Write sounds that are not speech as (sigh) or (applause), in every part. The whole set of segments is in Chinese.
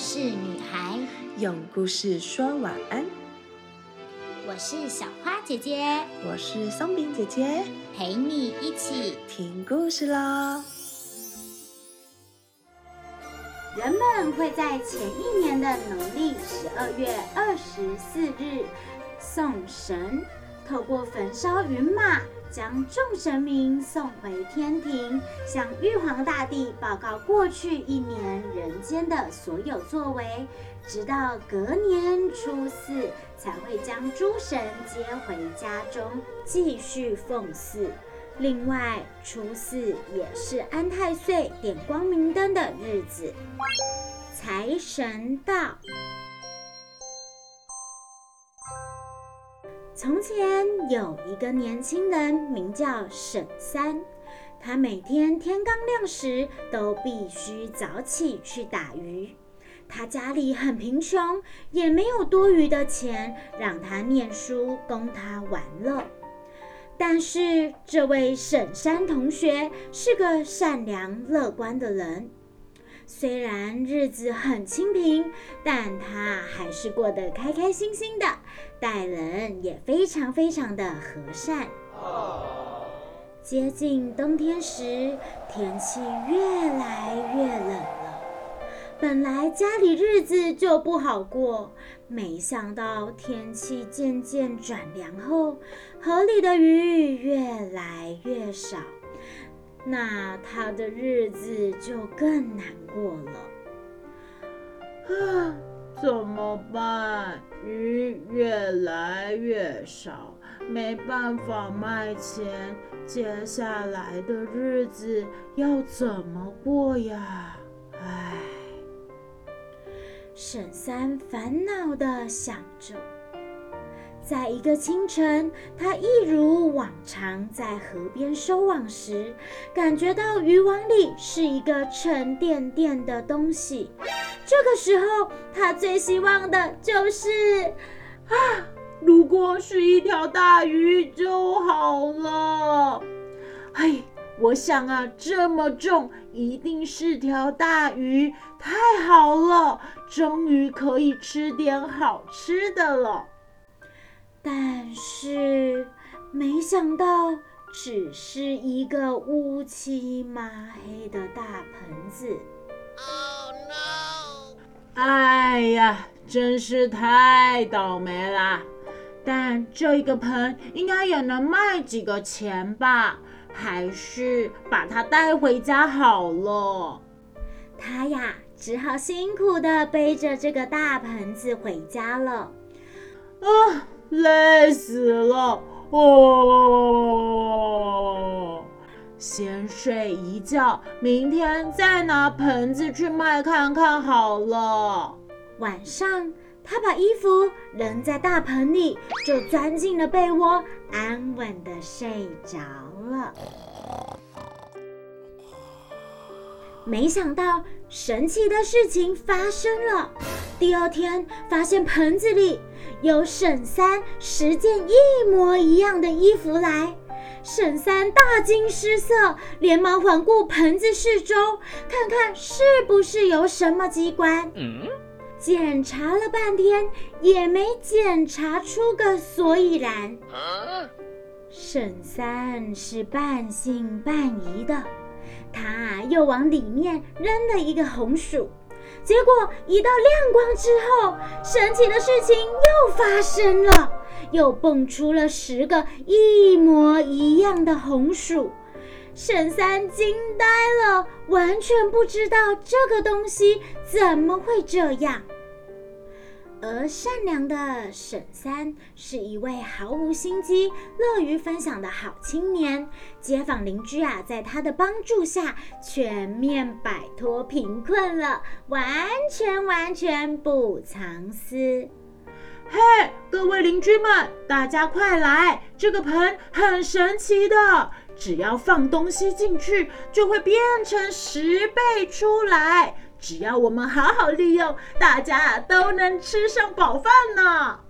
事女孩，用故事说晚安。我是小花姐姐，我是松饼姐姐，陪你一起听故事喽。人们会在前一年的农历十二月二十四日送神，透过焚烧云马，将众神明送回天庭，向玉皇大帝报告过去一年人间的所有作为，直到隔年初四才会将诸神接回家中继续奉祀。另外，初四也是安太岁点光明灯的日子。财神到。从前有一个年轻人，名叫沈三。他每天天刚亮时，都必须早起去打鱼。他家里很贫穷，也没有多余的钱让他念书，供他玩乐。但是这位沈山同学是个善良乐观的人，虽然日子很清贫，但他还是过得开开心心的，待人也非常非常的和善。接近冬天时，天气越来越冷了，本来家里日子就不好过。没想到天气渐渐转凉后，河里的鱼越来越少，那他的日子就更难过了。啊，怎么办？鱼越来越少，没办法卖钱，接下来的日子要怎么过呀？唉。沈三烦恼的想着，在一个清晨，他一如往常在河边收网时，感觉到渔网里是一个沉甸甸的东西。这个时候，他最希望的就是 (gasps) 啊，如果是一条大鱼就好了。哎。我想啊，这么重，一定是条大鱼，太好了，终于可以吃点好吃的了。但是没想到，只是一个乌漆麻黑的大盆子。Oh no！哎呀，真是太倒霉啦！但这一个盆应该也能卖几个钱吧。还是把它带回家好了。他呀，只好辛苦的背着这个大盆子回家了。啊，累死了！哦，先睡一觉，明天再拿盆子去卖看看好了。晚上。他把衣服扔在大盆里，就钻进了被窝，安稳的睡着了。没想到神奇的事情发生了，第二天发现盆子里有沈三十件一模一样的衣服来，沈三大惊失色，连忙环顾盆子四周，看看是不是有什么机关。检查了半天，也没检查出个所以然。沈三是半信半疑的，他又往里面扔了一个红薯，结果一道亮光之后，神奇的事情又发生了，又蹦出了十个一模一样的红薯。沈三惊呆了，完全不知道这个东西怎么会这样。而善良的沈三是一位毫无心机、乐于分享的好青年。街坊邻居啊，在他的帮助下，全面摆脱贫困了，完全完全不藏私。嘿，各位邻居们，大家快来！这个盆很神奇的，只要放东西进去，就会变成十倍出来。只要我们好好利用，大家都能吃上饱饭呢。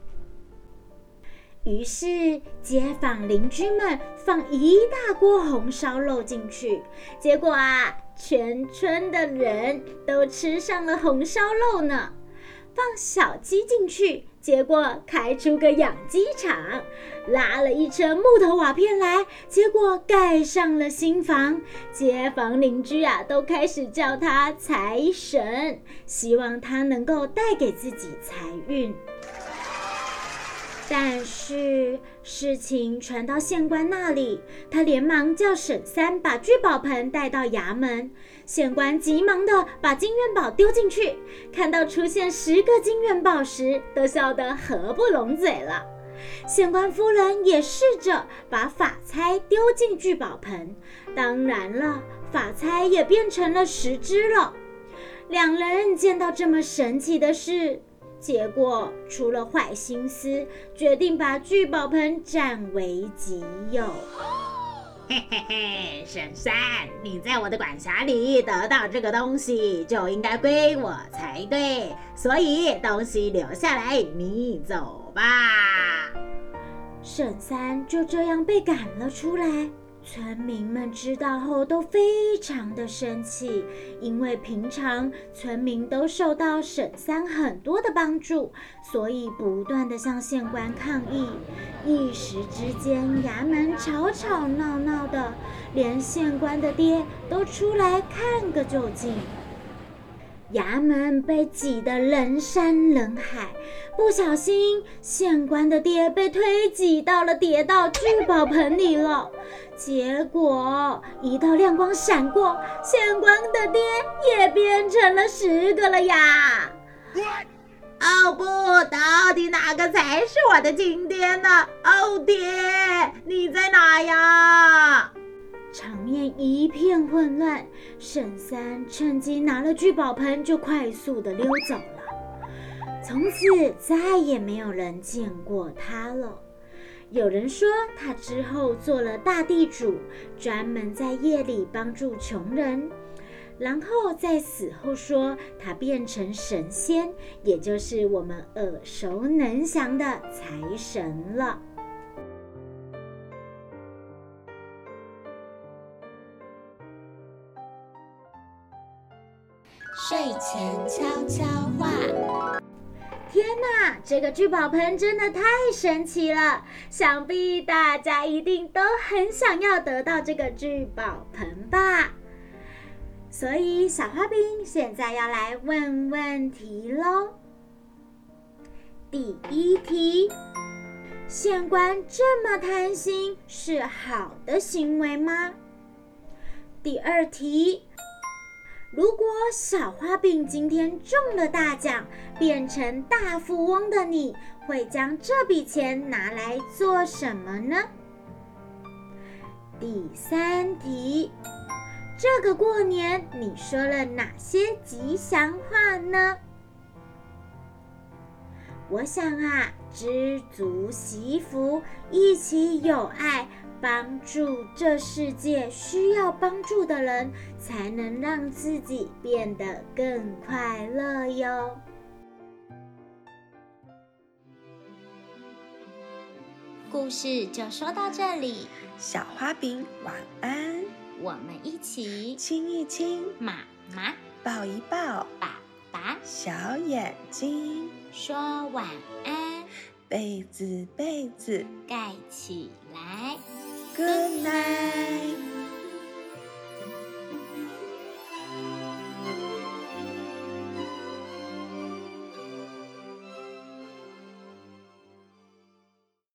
于是街坊邻居们放一大锅红烧肉进去，结果啊，全村的人都吃上了红烧肉呢。放小鸡进去，结果开出个养鸡场；拉了一车木头瓦片来，结果盖上了新房。街坊邻居啊，都开始叫他财神，希望他能够带给自己财运。但是事情传到县官那里，他连忙叫沈三把聚宝盆带到衙门。县官急忙的把金元宝丢进去，看到出现十个金元宝时，都笑得合不拢嘴了。县官夫人也试着把法钗丢进聚宝盆，当然了，法钗也变成了十只了。两人见到这么神奇的事。结果出了坏心思，决定把聚宝盆占为己有。嘿嘿嘿，沈三，你在我的管辖里得到这个东西，就应该归我才对。所以东西留下来，你走吧。沈三就这样被赶了出来。村民们知道后都非常的生气，因为平常村民都受到沈三很多的帮助，所以不断的向县官抗议。一时之间，衙门吵吵闹闹的，连县官的爹都出来看个究竟。衙门被挤得人山人海，不小心，县官的爹被推挤到了跌到聚宝盆里了。结果一道亮光闪过，县官的爹也变成了十个了呀！哦不，到底哪个才是我的亲爹呢？哦爹，你在哪呀？面一片混乱，沈三趁机拿了聚宝盆就快速的溜走了。从此再也没有人见过他了。有人说他之后做了大地主，专门在夜里帮助穷人。然后在死后说他变成神仙，也就是我们耳熟能详的财神了。睡前悄悄话。天哪，这个聚宝盆真的太神奇了！想必大家一定都很想要得到这个聚宝盆吧？所以小花瓶现在要来问问题喽。第一题，县官这么贪心是好的行为吗？第二题。如果小花饼今天中了大奖，变成大富翁的你，会将这笔钱拿来做什么呢？第三题，这个过年你说了哪些吉祥话呢？我想啊，知足惜福，一起有爱。帮助这世界需要帮助的人，才能让自己变得更快乐哟。故事就说到这里，小花饼晚安。我们一起亲一亲妈妈，抱一抱爸爸，小眼睛说晚安，被子被子盖起来。Good night.